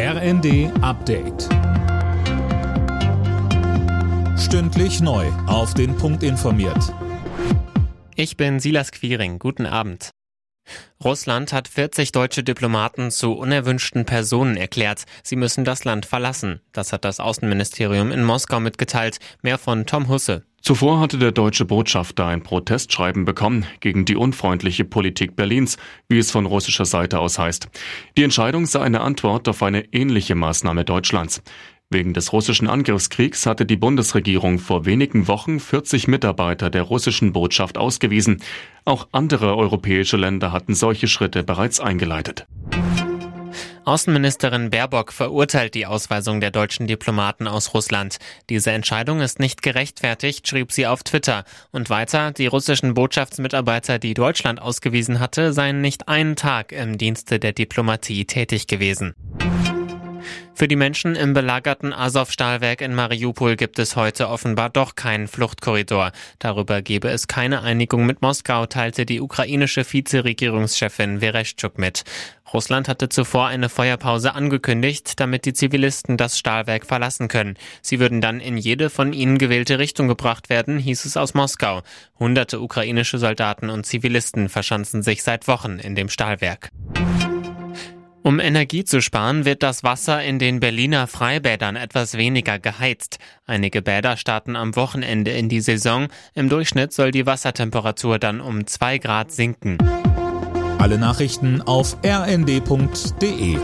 RND Update. Stündlich neu. Auf den Punkt informiert. Ich bin Silas Quiring. Guten Abend. Russland hat 40 deutsche Diplomaten zu unerwünschten Personen erklärt. Sie müssen das Land verlassen. Das hat das Außenministerium in Moskau mitgeteilt. Mehr von Tom Husse. Zuvor hatte der deutsche Botschafter ein Protestschreiben bekommen gegen die unfreundliche Politik Berlins, wie es von russischer Seite aus heißt. Die Entscheidung sei eine Antwort auf eine ähnliche Maßnahme Deutschlands. Wegen des russischen Angriffskriegs hatte die Bundesregierung vor wenigen Wochen 40 Mitarbeiter der russischen Botschaft ausgewiesen. Auch andere europäische Länder hatten solche Schritte bereits eingeleitet. Außenministerin Baerbock verurteilt die Ausweisung der deutschen Diplomaten aus Russland. Diese Entscheidung ist nicht gerechtfertigt, schrieb sie auf Twitter. Und weiter, die russischen Botschaftsmitarbeiter, die Deutschland ausgewiesen hatte, seien nicht einen Tag im Dienste der Diplomatie tätig gewesen. Für die Menschen im belagerten Azov-Stahlwerk in Mariupol gibt es heute offenbar doch keinen Fluchtkorridor. Darüber gebe es keine Einigung mit Moskau, teilte die ukrainische Vizeregierungschefin Vereshchuk mit. Russland hatte zuvor eine Feuerpause angekündigt, damit die Zivilisten das Stahlwerk verlassen können. Sie würden dann in jede von ihnen gewählte Richtung gebracht werden, hieß es aus Moskau. Hunderte ukrainische Soldaten und Zivilisten verschanzen sich seit Wochen in dem Stahlwerk. Um Energie zu sparen, wird das Wasser in den Berliner Freibädern etwas weniger geheizt. Einige Bäder starten am Wochenende in die Saison. Im Durchschnitt soll die Wassertemperatur dann um zwei Grad sinken. Alle Nachrichten auf rnd.de